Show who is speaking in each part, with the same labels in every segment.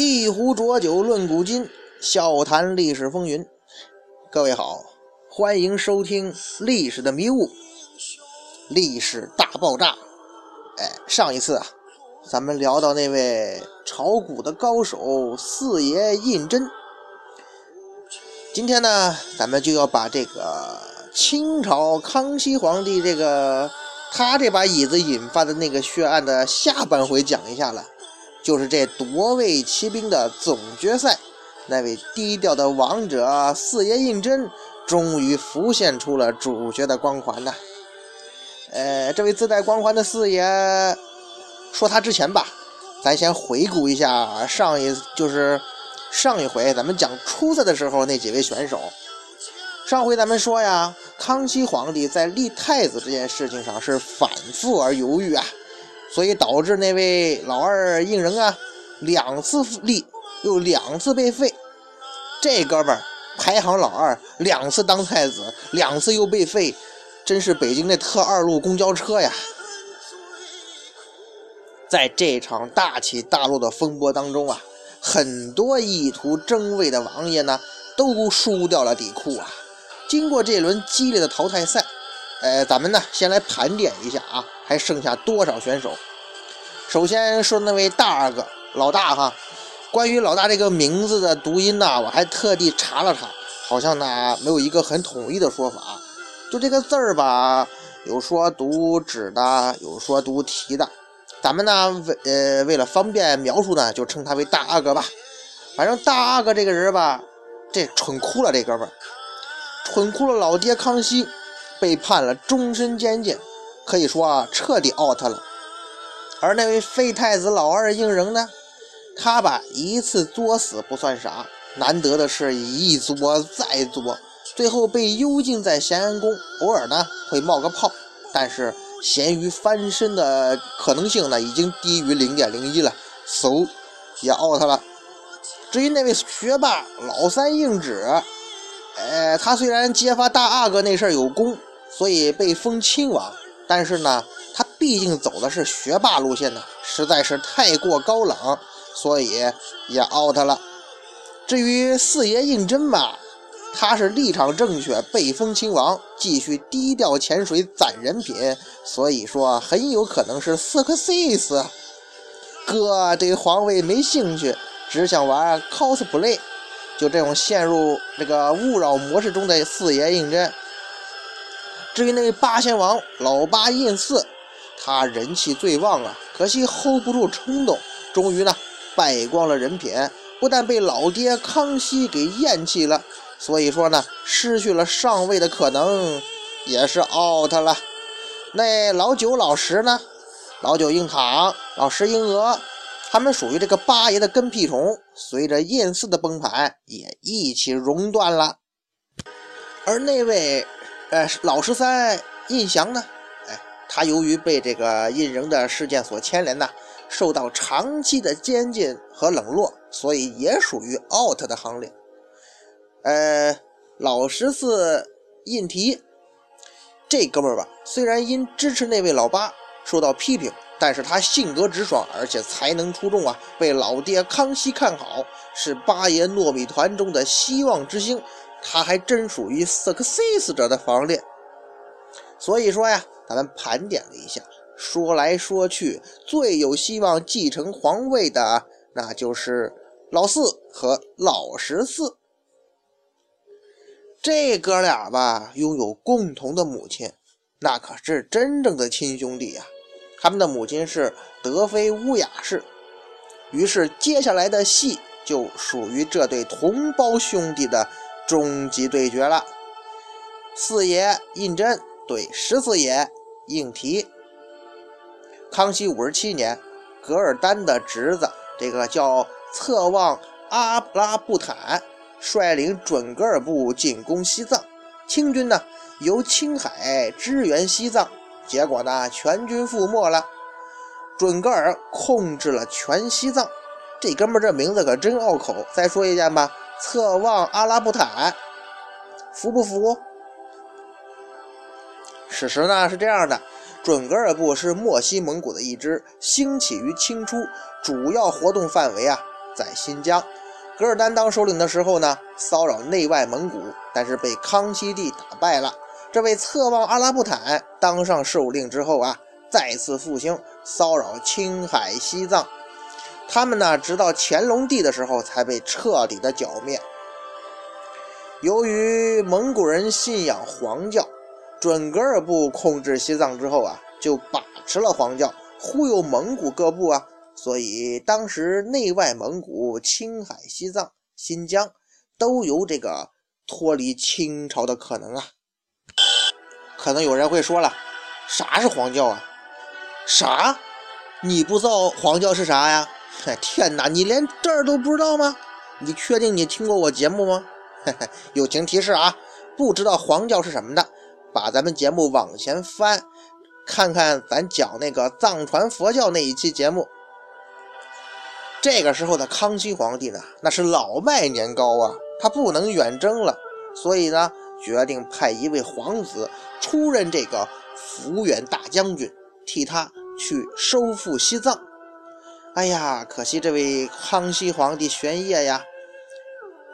Speaker 1: 一壶浊酒论古今，笑谈历史风云。各位好，欢迎收听《历史的迷雾》，历史大爆炸。哎，上一次啊，咱们聊到那位炒股的高手四爷胤禛。今天呢，咱们就要把这个清朝康熙皇帝这个他这把椅子引发的那个血案的下半回讲一下了。就是这夺位骑兵的总决赛，那位低调的王者四爷胤禛终于浮现出了主角的光环呐！呃，这位自带光环的四爷，说他之前吧，咱先回顾一下上一就是上一回咱们讲初赛的时候那几位选手。上回咱们说呀，康熙皇帝在立太子这件事情上是反复而犹豫啊。所以导致那位老二胤仁啊，两次立又两次被废。这哥们儿排行老二，两次当太子，两次又被废，真是北京那特二路公交车呀！在这场大起大落的风波当中啊，很多意图争位的王爷呢，都输掉了底裤啊。经过这轮激烈的淘汰赛。呃，咱们呢先来盘点一下啊，还剩下多少选手？首先说那位大阿哥老大哈，关于老大这个名字的读音呢，我还特地查了查，好像呢没有一个很统一的说法。就这个字儿吧，有说读纸的，有说读提的。咱们呢为呃为了方便描述呢，就称他为大阿哥吧。反正大阿哥这个人吧，这蠢哭了，这哥们儿蠢哭了老爹康熙。被判了终身监禁，可以说啊，彻底 out 了。而那位废太子老二胤禛呢，他吧一次作死不算啥，难得的是一作再作，最后被幽禁在咸阳宫，偶尔呢会冒个泡，但是咸鱼翻身的可能性呢已经低于零点零一了，so 也 out 了。至于那位学霸老三胤祉，呃，他虽然揭发大阿哥那事儿有功。所以被封亲王，但是呢，他毕竟走的是学霸路线呢，实在是太过高冷，所以也 out 了。至于四爷胤禛吧，他是立场正确，被封亲王，继续低调潜水攒人品，所以说很有可能是 success。哥对皇位没兴趣，只想玩 cosplay，就这种陷入这个勿扰模式中的四爷胤禛。至于那八仙王老八胤祀，他人气最旺啊，可惜 hold 不住冲动，终于呢败光了人品，不但被老爹康熙给厌弃了，所以说呢失去了上位的可能，也是 out 了。那老九老十呢？老九硬躺，老十英娥，他们属于这个八爷的跟屁虫，随着胤祀的崩盘，也一起熔断了。而那位。呃，老十三胤祥呢？哎，他由于被这个胤禛的事件所牵连呢，受到长期的监禁和冷落，所以也属于 out 的行列。呃，老十四胤禔这哥们儿吧，虽然因支持那位老八受到批评，但是他性格直爽，而且才能出众啊，被老爹康熙看好，是八爷糯米团中的希望之星。他还真属于 success 者的行列，所以说呀，咱们盘点了一下，说来说去，最有希望继承皇位的，那就是老四和老十四。这哥俩吧，拥有共同的母亲，那可是真正的亲兄弟呀。他们的母亲是德妃乌雅氏，于是接下来的戏就属于这对同胞兄弟的。终极对决了，四爷胤禛对十四爷胤禔。康熙五十七年，噶尔丹的侄子，这个叫策妄阿拉布坦，率领准噶尔部进攻西藏，清军呢由青海支援西藏，结果呢全军覆没了。准噶尔控制了全西藏，这哥们这名字可真拗口。再说一遍吧。策妄阿拉布坦，服不服？史实呢是这样的：准噶尔部是漠西蒙古的一支，兴起于清初，主要活动范围啊在新疆。噶尔丹当首领的时候呢，骚扰内外蒙古，但是被康熙帝打败了。这位侧望阿拉布坦当上首领之后啊，再次复兴骚扰青海、西藏。他们呢，直到乾隆帝的时候才被彻底的剿灭。由于蒙古人信仰黄教，准噶尔部控制西藏之后啊，就把持了黄教，忽悠蒙古各部啊。所以当时内外蒙古、青海、西藏、新疆都有这个脱离清朝的可能啊。可能有人会说了，啥是黄教啊？啥？你不知道黄教是啥呀？天哪，你连这儿都不知道吗？你确定你听过我节目吗？友情提示啊，不知道黄教是什么的，把咱们节目往前翻，看看咱讲那个藏传佛教那一期节目。这个时候的康熙皇帝呢，那是老迈年高啊，他不能远征了，所以呢，决定派一位皇子出任这个抚远大将军，替他去收复西藏。哎呀，可惜这位康熙皇帝玄烨呀，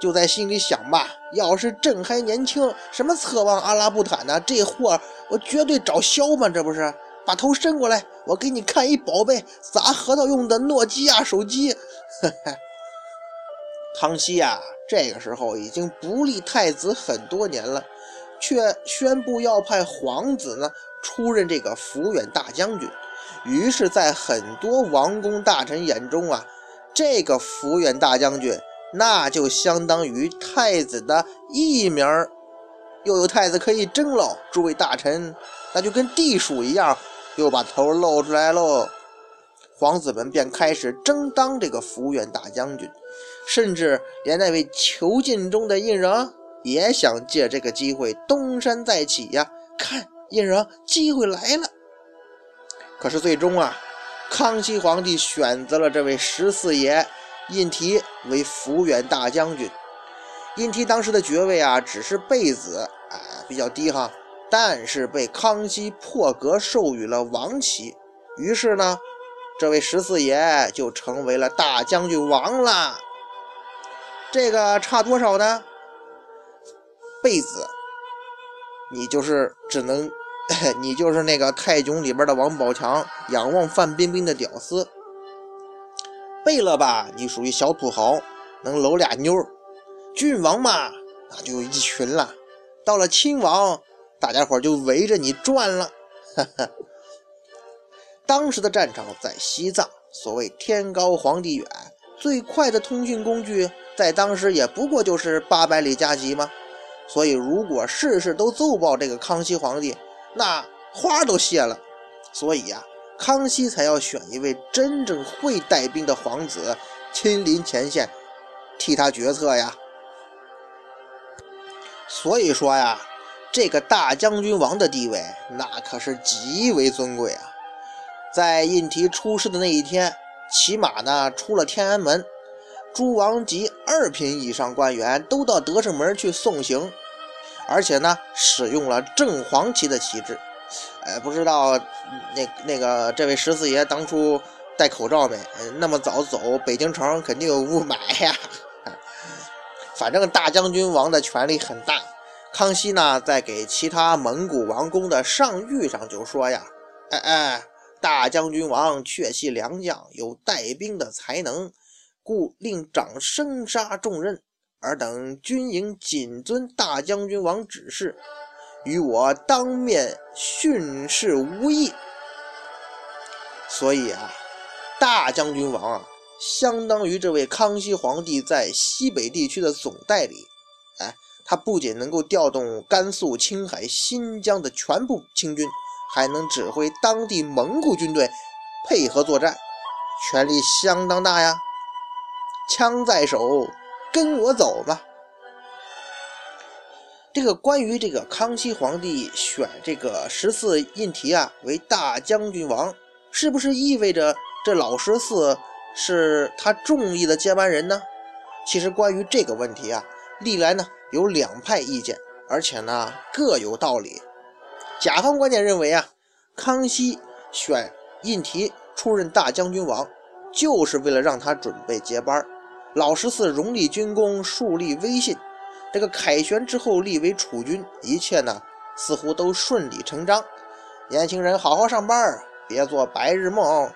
Speaker 1: 就在心里想吧：要是朕还年轻，什么侧望阿拉布坦呢？这货我绝对找削嘛，这不是？把头伸过来，我给你看一宝贝，砸核桃用的诺基亚手机。康熙呀，这个时候已经不立太子很多年了，却宣布要派皇子呢出任这个抚远大将军。于是，在很多王公大臣眼中啊，这个抚远大将军那就相当于太子的艺名儿，又有太子可以争喽。诸位大臣，那就跟地鼠一样。又把头露出来喽，皇子们便开始争当这个抚远大将军，甚至连那位囚禁中的胤禛也想借这个机会东山再起呀！看，胤禛，机会来了。可是最终啊，康熙皇帝选择了这位十四爷胤禔为抚远大将军。胤禔当时的爵位啊，只是贝子，哎，比较低哈。但是被康熙破格授予了王旗，于是呢，这位十四爷就成为了大将军王了。这个差多少呢？贝子，你就是只能，你就是那个泰囧里边的王宝强仰望范冰冰的屌丝。贝勒吧，你属于小土豪，能搂俩妞。郡王嘛，那就一群了。到了亲王。大家伙就围着你转了，哈哈。当时的战场在西藏，所谓天高皇帝远，最快的通讯工具在当时也不过就是八百里加急吗？所以如果事事都奏报这个康熙皇帝，那花都谢了。所以呀，康熙才要选一位真正会带兵的皇子亲临前线，替他决策呀。所以说呀。这个大将军王的地位，那可是极为尊贵啊！在胤禔出事的那一天，骑马呢出了天安门，诸王及二品以上官员都到德胜门去送行，而且呢使用了正黄旗的旗帜。哎，不知道那那个这位十四爷当初戴口罩没？那么早走，北京城肯定有雾霾呀。反正大将军王的权力很大。康熙呢，在给其他蒙古王公的上谕上就说呀：“哎哎，大将军王确系良将，有带兵的才能，故令长生杀重任。尔等军营谨遵大将军王指示，与我当面训示无异。所以啊，大将军王啊，相当于这位康熙皇帝在西北地区的总代理。哎。”他不仅能够调动甘肃、青海、新疆的全部清军，还能指挥当地蒙古军队配合作战，权力相当大呀！枪在手，跟我走吧。这个关于这个康熙皇帝选这个十四胤禔啊为大将军王，是不是意味着这老十四是他中意的接班人呢？其实关于这个问题啊，历来呢。有两派意见，而且呢各有道理。甲方观点认为啊，康熙选胤禔出任大将军王，就是为了让他准备接班儿。老十四荣立军功，树立威信。这个凯旋之后立为储君，一切呢似乎都顺理成章。年轻人好好上班，别做白日梦。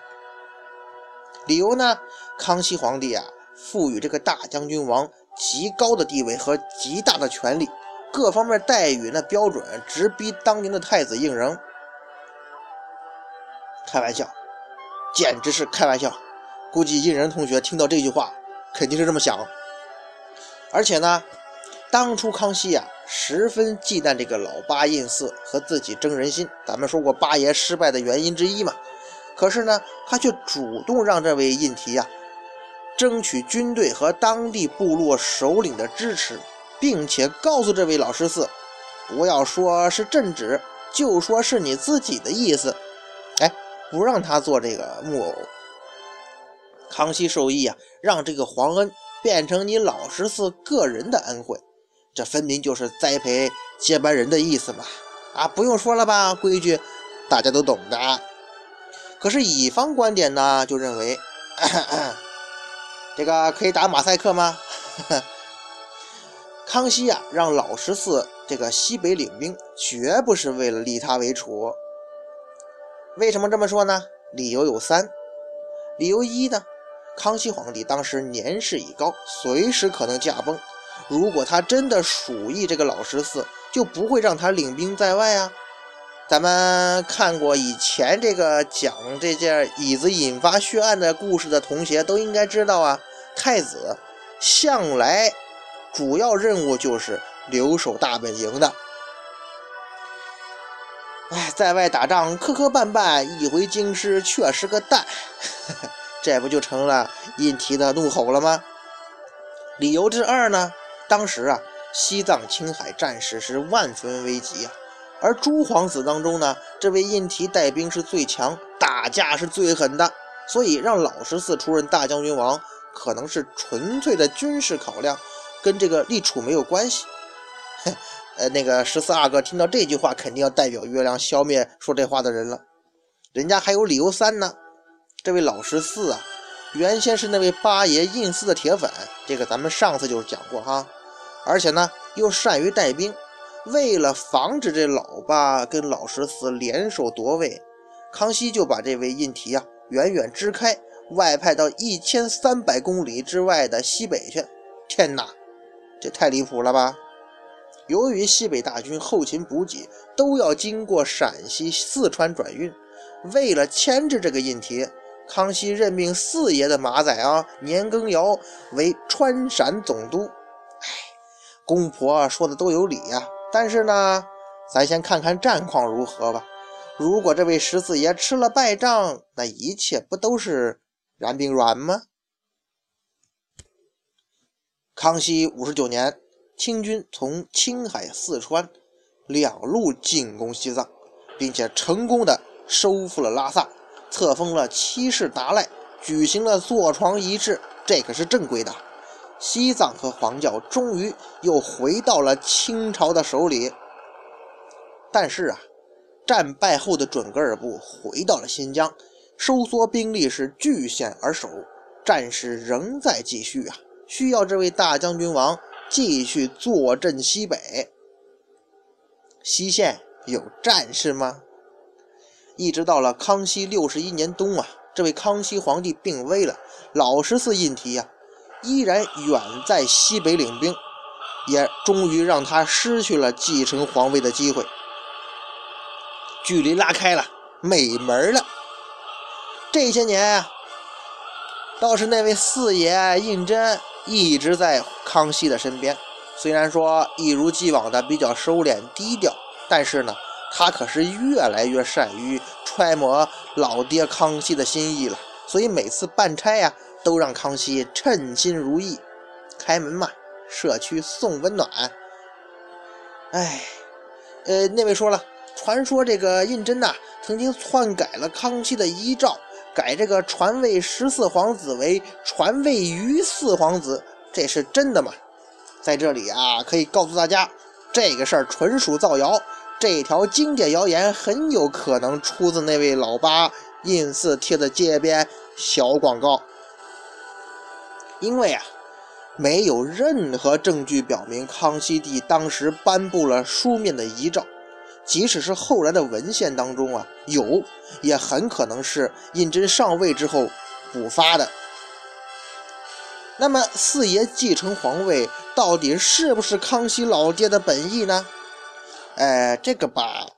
Speaker 1: 理由呢？康熙皇帝啊，赋予这个大将军王极高的地位和极大的权力，各方面待遇那标准直逼当年的太子胤禛。开玩笑，简直是开玩笑。估计胤禛同学听到这句话，肯定是这么想。而且呢？当初康熙呀，十分忌惮这个老八胤祀和自己争人心。咱们说过八爷失败的原因之一嘛。可是呢，他却主动让这位胤禔呀，争取军队和当地部落首领的支持，并且告诉这位老十四，不要说是朕旨，就说是你自己的意思。哎，不让他做这个木偶。康熙授意啊，让这个皇恩变成你老十四个人的恩惠。这分明就是栽培接班人的意思嘛！啊，不用说了吧，规矩大家都懂的。可是乙方观点呢，就认为这个可以打马赛克吗？康熙呀，让老十四这个西北领兵，绝不是为了立他为储。为什么这么说呢？理由有三。理由一呢，康熙皇帝当时年事已高，随时可能驾崩。如果他真的属意这个老十四，就不会让他领兵在外啊。咱们看过以前这个讲这件椅子引发血案的故事的同学都应该知道啊，太子向来主要任务就是留守大本营的。哎，在外打仗磕磕绊绊，一回京师却是个蛋，这不就成了胤禔的怒吼了吗？理由之二呢？当时啊，西藏、青海战事是万分危急啊，而诸皇子当中呢，这位胤禔带兵是最强，打架是最狠的，所以让老十四出任大将军王，可能是纯粹的军事考量，跟这个立储没有关系。呃，那个十四阿哥听到这句话，肯定要代表月亮消灭说这话的人了。人家还有理由三呢，这位老十四啊，原先是那位八爷胤祀的铁粉，这个咱们上次就讲过哈。而且呢，又善于带兵。为了防止这老八跟老十四联手夺位，康熙就把这位胤禔啊远远支开，外派到一千三百公里之外的西北去。天哪，这太离谱了吧！由于西北大军后勤补给都要经过陕西、四川转运，为了牵制这个胤禔，康熙任命四爷的马仔啊年羹尧为川陕总督。哎公婆说的都有理呀，但是呢，咱先看看战况如何吧。如果这位十四爷吃了败仗，那一切不都是然并卵吗？康熙五十九年，清军从青海、四川两路进攻西藏，并且成功的收复了拉萨，册封了七世达赖，举行了坐床仪式，这可是正规的。西藏和黄教终于又回到了清朝的手里，但是啊，战败后的准噶尔部回到了新疆，收缩兵力是据险而守，战事仍在继续啊，需要这位大将军王继续坐镇西北。西线有战事吗？一直到了康熙六十一年冬啊，这位康熙皇帝病危了，老十四胤禔呀。依然远在西北领兵，也终于让他失去了继承皇位的机会。距离拉开了，没门了。这些年啊，倒是那位四爷胤禛一直在康熙的身边，虽然说一如既往的比较收敛低调，但是呢，他可是越来越善于揣摩老爹康熙的心意了。所以每次办差呀。都让康熙称心如意，开门嘛，社区送温暖。哎，呃，那位说了，传说这个胤禛呐，曾经篡改了康熙的遗诏，改这个传位十四皇子为传位于四皇子，这是真的吗？在这里啊，可以告诉大家，这个事儿纯属造谣，这条经典谣言很有可能出自那位老八胤祀贴的街边小广告。因为啊，没有任何证据表明康熙帝当时颁布了书面的遗诏，即使是后来的文献当中啊有，也很可能是胤禛上位之后补发的。那么四爷继承皇位，到底是不是康熙老爹的本意呢？哎，这个吧，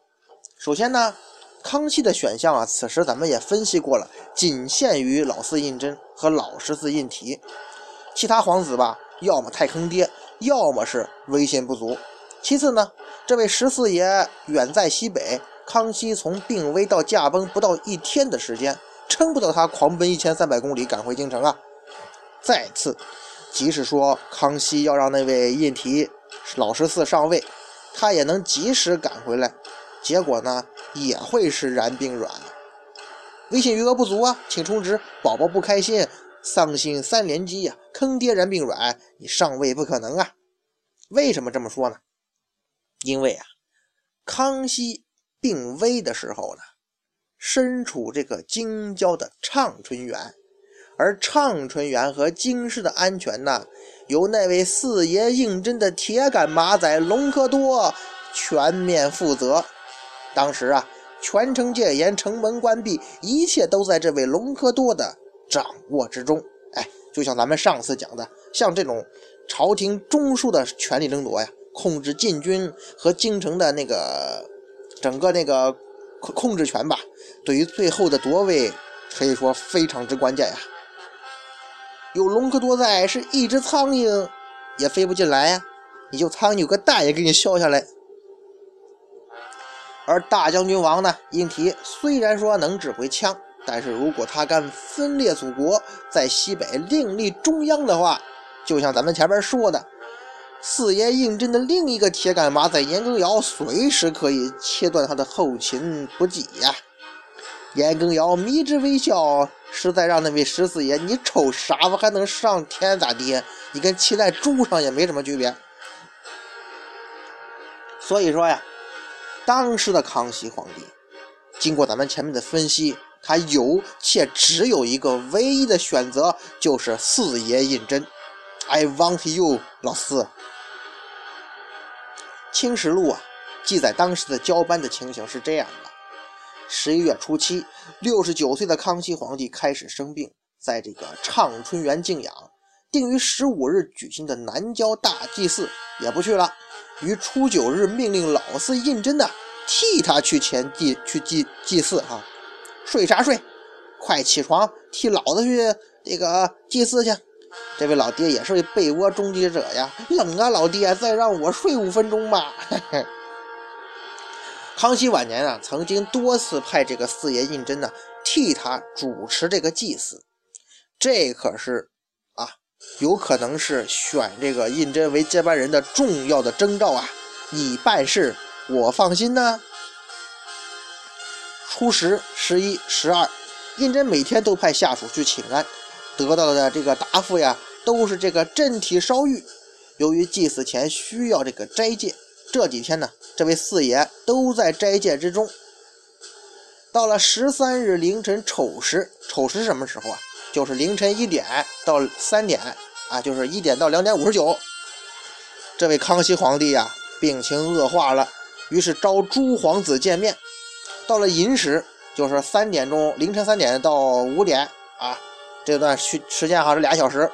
Speaker 1: 首先呢，康熙的选项啊，此时咱们也分析过了，仅限于老四胤禛和老十四胤禔。其他皇子吧，要么太坑爹，要么是威信不足。其次呢，这位十四爷远在西北，康熙从病危到驾崩不到一天的时间，撑不到他狂奔一千三百公里赶回京城啊。再次，即使说康熙要让那位胤禔老十四上位，他也能及时赶回来，结果呢，也会是然并卵，微信余额不足啊，请充值，宝宝不开心。丧心三连击呀！坑爹然并卵，你上位不可能啊！为什么这么说呢？因为啊，康熙病危的时候呢，身处这个京郊的畅春园，而畅春园和京师的安全呢，由那位四爷胤禛的铁杆马仔隆科多全面负责。当时啊，全城戒严，城门关闭，一切都在这位隆科多的。掌握之中，哎，就像咱们上次讲的，像这种朝廷中枢的权力争夺呀，控制禁军和京城的那个整个那个控控制权吧，对于最后的夺位可以说非常之关键呀。有隆科多在，是一只苍蝇也飞不进来呀，你就苍蝇有个蛋也给你削下来。而大将军王呢，胤禔虽然说能指挥枪。但是如果他敢分裂祖国，在西北另立中央的话，就像咱们前面说的，四爷胤禛的另一个铁杆马仔严羹尧，随时可以切断他的后勤补给呀。严羹尧迷之微笑，实在让那位十四爷，你瞅啥子还能上天咋地？你跟骑在猪上也没什么区别。所以说呀，当时的康熙皇帝，经过咱们前面的分析。他有且只有一个唯一的选择，就是四爷胤禛。I want you，老四。清实录啊，记载当时的交班的情形是这样的：十一月初七，六十九岁的康熙皇帝开始生病，在这个畅春园静养。定于十五日举行的南郊大祭祀也不去了，于初九日命令老四胤禛呢替他去前祭去祭祭祀哈。睡啥睡？快起床，替老子去那个祭祀去。这位老爹也是位被窝终结者呀，冷啊，老爹，再让我睡五分钟吧。嘿 嘿康熙晚年啊，曾经多次派这个四爷胤禛呢替他主持这个祭祀，这可是啊，有可能是选这个胤禛为接班人的重要的征兆啊。你办事，我放心呢。初十、十一、十二，胤禛每天都派下属去请安，得到的这个答复呀，都是这个振体烧玉。由于祭祀前需要这个斋戒，这几天呢，这位四爷都在斋戒之中。到了十三日凌晨丑时，丑时什么时候啊？就是凌晨一点到三点啊，就是一点到两点五十九。这位康熙皇帝呀，病情恶化了，于是召诸皇子见面。到了寅时，就是三点钟，凌晨三点到五点啊，这段时时间哈是俩小时。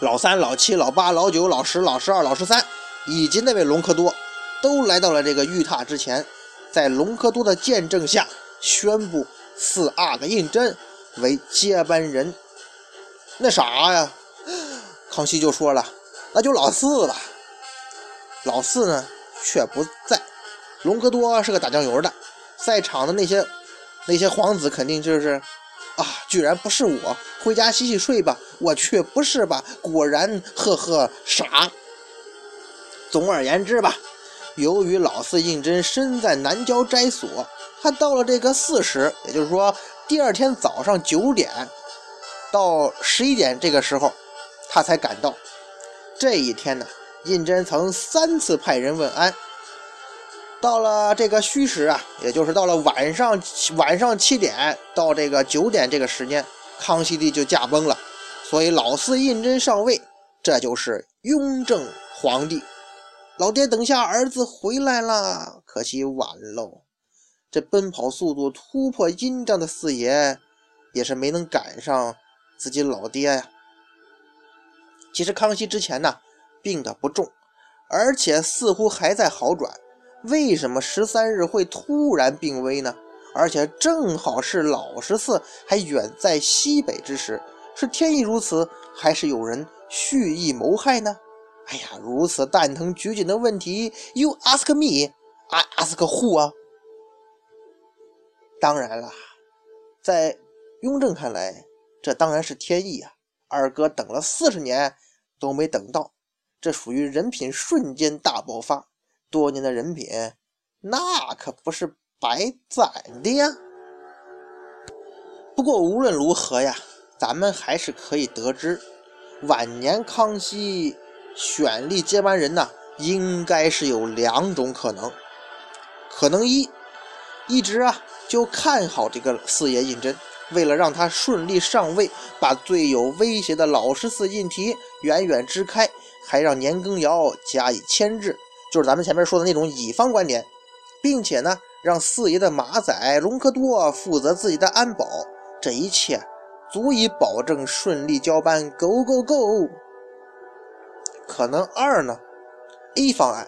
Speaker 1: 老三、老七、老八、老九、老十、老十二、老十三，以及那位隆科多，都来到了这个玉榻之前，在隆科多的见证下，宣布四阿哥胤禛为接班人。那啥呀，康熙就说了，那就老四吧。老四呢却不在，隆科多是个打酱油的。在场的那些那些皇子肯定就是啊，居然不是我，回家洗洗睡吧。我去，不是吧？果然，呵呵，傻。总而言之吧，由于老四胤禛身在南郊斋所，他到了这个巳时，也就是说第二天早上九点到十一点这个时候，他才赶到。这一天呢，胤禛曾三次派人问安。到了这个戌时啊，也就是到了晚上晚上七点到这个九点这个时间，康熙帝就驾崩了，所以老四胤禛上位，这就是雍正皇帝。老爹，等下儿子回来了，可惜晚喽。这奔跑速度突破音障的四爷，也是没能赶上自己老爹呀。其实康熙之前呢，病得不重，而且似乎还在好转。为什么十三日会突然病危呢？而且正好是老十四还远在西北之时，是天意如此，还是有人蓄意谋害呢？哎呀，如此蛋疼拘谨的问题，You ask me，I ask who 啊？当然了，在雍正看来，这当然是天意啊！二哥等了四十年都没等到，这属于人品瞬间大爆发。多年的人品，那可不是白攒的呀。不过无论如何呀，咱们还是可以得知，晚年康熙选立接班人呢，应该是有两种可能。可能一，一直啊。就看好这个四爷胤禛，为了让他顺利上位，把最有威胁的老十四胤禔远远支开，还让年羹尧加以牵制，就是咱们前面说的那种乙方观点，并且呢，让四爷的马仔隆科多负责自己的安保，这一切足以保证顺利交班。Go go go！可能二呢，A 方案。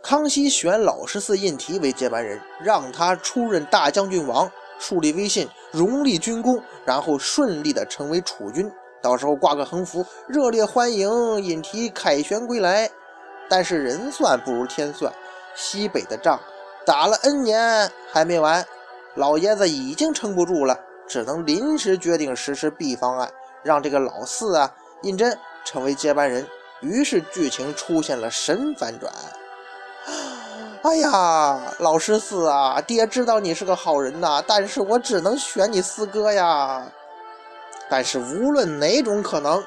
Speaker 1: 康熙选老十四胤禔为接班人，让他出任大将军王，树立威信，荣立军功，然后顺利的成为储君。到时候挂个横幅，热烈欢迎胤禔凯旋归来。但是人算不如天算，西北的仗打了 N 年还没完，老爷子已经撑不住了，只能临时决定实施 B 方案，让这个老四啊胤禛成为接班人。于是剧情出现了神反转。哎呀，老十四啊，爹知道你是个好人呐，但是我只能选你四哥呀。但是无论哪种可能，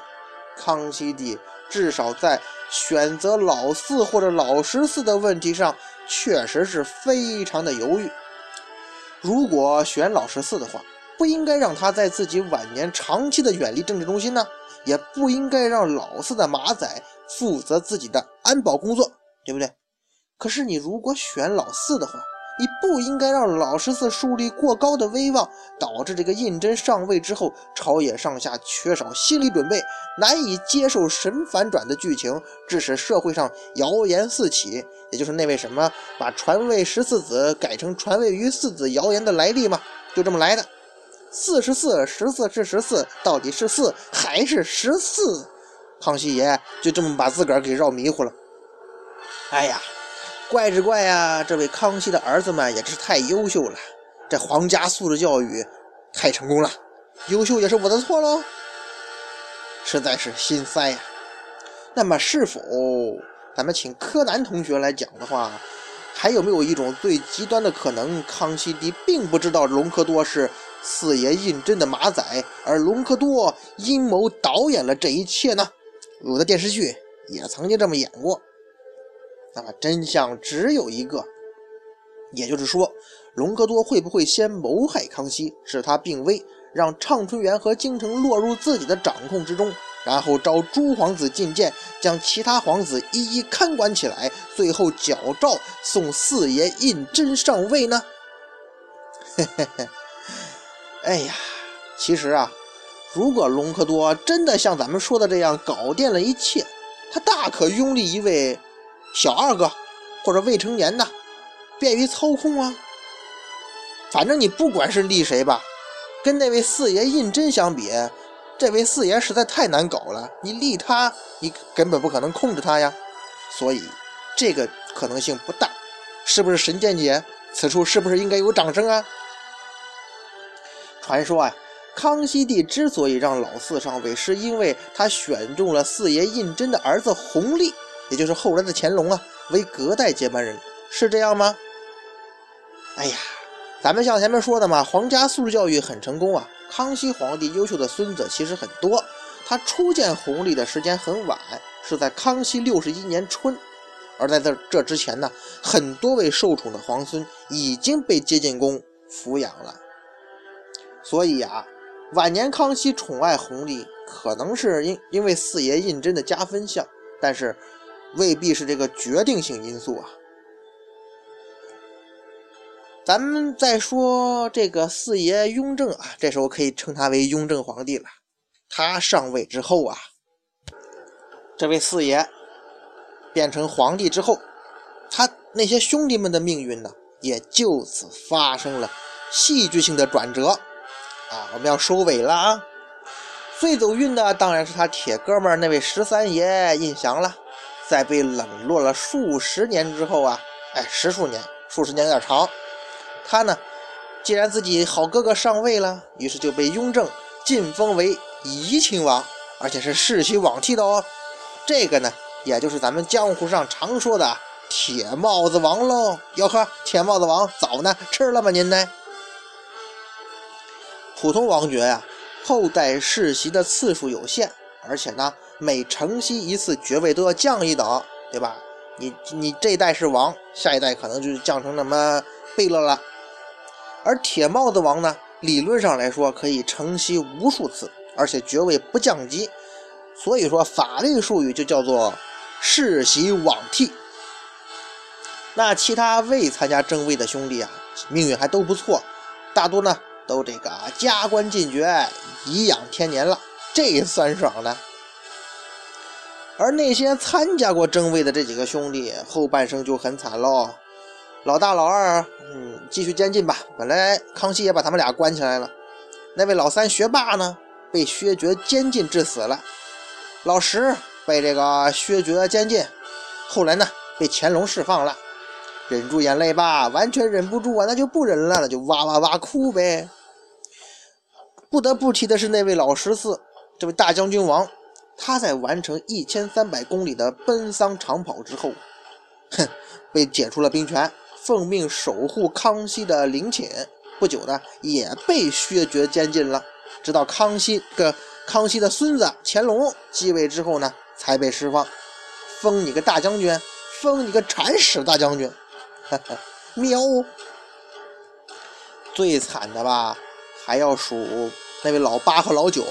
Speaker 1: 康熙帝至少在选择老四或者老十四的问题上，确实是非常的犹豫。如果选老十四的话，不应该让他在自己晚年长期的远离政治中心呢，也不应该让老四的马仔负责自己的安保工作，对不对？可是你如果选老四的话，你不应该让老十四树立过高的威望，导致这个胤禛上位之后，朝野上下缺少心理准备，难以接受神反转的剧情，致使社会上谣言四起。也就是那位什么把传位十四子改成传位于四子谣言的来历嘛，就这么来的。四十四，十四是十四，到底是四还是十四？康熙爷就这么把自个儿给绕迷糊了。哎呀！怪只怪呀，这位康熙的儿子们也真是太优秀了，这皇家素质教育太成功了，优秀也是我的错喽，实在是心塞呀。那么是否咱们请柯南同学来讲的话，还有没有一种最极端的可能，康熙帝并不知道隆科多是四爷胤禛的马仔，而隆科多阴谋导演了这一切呢？有的电视剧也曾经这么演过。那么真相只有一个，也就是说，隆科多会不会先谋害康熙，使他病危，让畅春园和京城落入自己的掌控之中，然后召诸皇子觐见，将其他皇子一一看管起来，最后矫诏送四爷胤禛上位呢？嘿嘿嘿，哎呀，其实啊，如果隆科多真的像咱们说的这样搞定了一切，他大可拥立一位。小二哥，或者未成年的，便于操控啊。反正你不管是立谁吧，跟那位四爷胤禛相比，这位四爷实在太难搞了。你立他，你根本不可能控制他呀。所以这个可能性不大，是不是神见解？此处是不是应该有掌声啊？传说啊，康熙帝之所以让老四上位，是因为他选中了四爷胤禛的儿子弘历。也就是后来的乾隆啊，为隔代接班人，是这样吗？哎呀，咱们像前面说的嘛，皇家素质教育很成功啊。康熙皇帝优秀的孙子其实很多，他初见弘历的时间很晚，是在康熙六十一年春。而在这这之前呢，很多位受宠的皇孙已经被接进宫抚养了。所以啊，晚年康熙宠爱弘历，可能是因因为四爷胤禛的加分项，但是未必是这个决定性因素啊。咱们再说这个四爷雍正啊，这时候可以称他为雍正皇帝了。他上位之后啊，这位四爷变成皇帝之后，他那些兄弟们的命运呢，也就此发生了戏剧性的转折啊！我们要收尾了啊！最走运的当然是他铁哥们那位十三爷胤祥了。在被冷落了数十年之后啊，哎，十数年，数十年有点长。他呢，既然自己好哥哥上位了，于是就被雍正晋封为怡亲王，而且是世袭罔替的哦。这个呢，也就是咱们江湖上常说的铁帽子王喽。哟呵，铁帽子王早呢，吃了吗您呢？普通王爵呀，后代世袭的次数有限，而且呢。每承袭一次爵位都要降一等，对吧？你你这一代是王，下一代可能就降成什么贝勒了。而铁帽子王呢，理论上来说可以承袭无数次，而且爵位不降级，所以说法律术语就叫做世袭罔替。那其他未参加正位的兄弟啊，命运还都不错，大多呢都这个加官进爵，颐养天年了，这酸爽的。而那些参加过正位的这几个兄弟，后半生就很惨喽。老大、老二，嗯，继续监禁吧。本来康熙也把他们俩关起来了。那位老三学霸呢，被薛觉监禁致死了。老十被这个薛觉监禁，后来呢，被乾隆释放了。忍住眼泪吧，完全忍不住啊，那就不忍了，那就哇哇哇哭呗。不得不提的是那位老十四，这位大将军王。他在完成一千三百公里的奔丧长跑之后，哼，被解除了兵权，奉命守护康熙的陵寝。不久呢，也被削爵监禁了。直到康熙个康熙的孙子乾隆继位之后呢，才被释放，封你个大将军，封你个铲屎大将军。喵！最惨的吧，还要数那位老八和老九。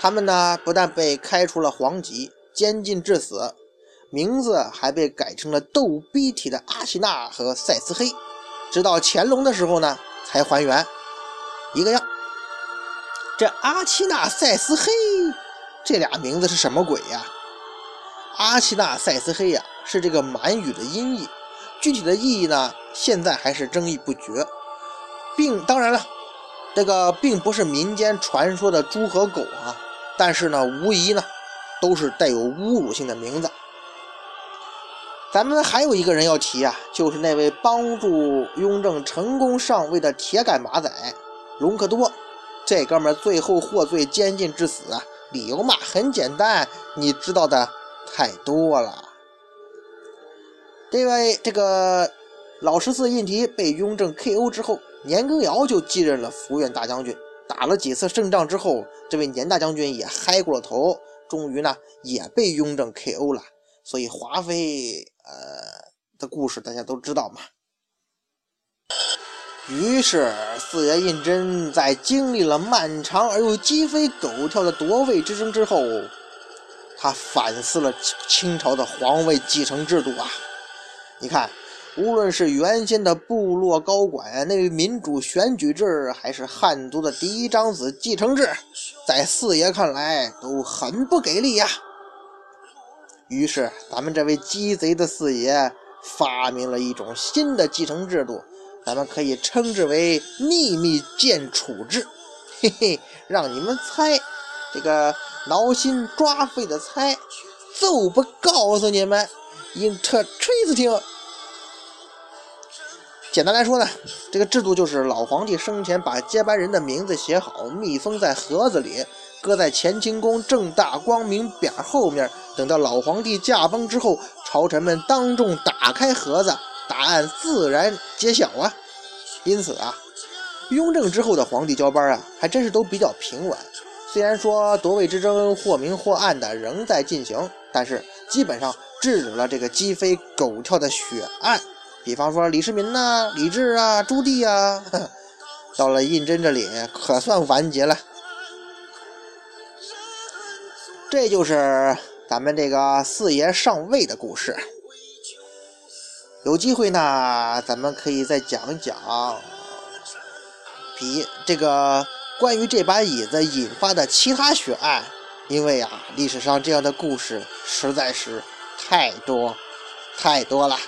Speaker 1: 他们呢，不但被开除了皇籍、监禁致死，名字还被改成了逗逼体的阿奇娜和赛斯黑，直到乾隆的时候呢，才还原一个样。这阿奇娜、赛斯黑这俩名字是什么鬼呀？阿奇娜、赛斯黑呀，是这个满语的音译，具体的意义呢，现在还是争议不绝，并当然了，这个并不是民间传说的猪和狗啊。但是呢，无疑呢，都是带有侮辱性的名字。咱们还有一个人要提啊，就是那位帮助雍正成功上位的铁杆马仔隆科多。这哥们最后获罪监禁致死啊，理由嘛很简单，你知道的太多了。这位这个老十四胤禔被雍正 K.O. 之后，年羹尧就继任了福院大将军。打了几次胜仗之后，这位年大将军也嗨过了头，终于呢也被雍正 K.O. 了。所以华妃呃的故事大家都知道嘛。于是四爷胤禛在经历了漫长而又鸡飞狗跳的夺位之争之后，他反思了清朝的皇位继承制度啊。你看。无论是原先的部落高管那民主选举制，还是汉族的嫡长子继承制，在四爷看来都很不给力呀。于是，咱们这位鸡贼的四爷发明了一种新的继承制度，咱们可以称之为秘密建储制。嘿嘿，让你们猜，这个挠心抓肺的猜，就不告诉你们，interesting。简单来说呢，这个制度就是老皇帝生前把接班人的名字写好，密封在盒子里，搁在乾清宫正大光明匾后面。等到老皇帝驾崩之后，朝臣们当众打开盒子，答案自然揭晓啊。因此啊，雍正之后的皇帝交班啊，还真是都比较平稳。虽然说夺位之争或明或暗的仍在进行，但是基本上制止了这个鸡飞狗跳的血案。比方说李世民呐、李治啊、朱棣啊，到了胤禛这里可算完结了。这就是咱们这个四爷上位的故事。有机会呢，咱们可以再讲讲，比这个关于这把椅子引发的其他血案，因为啊，历史上这样的故事实在是太多太多了。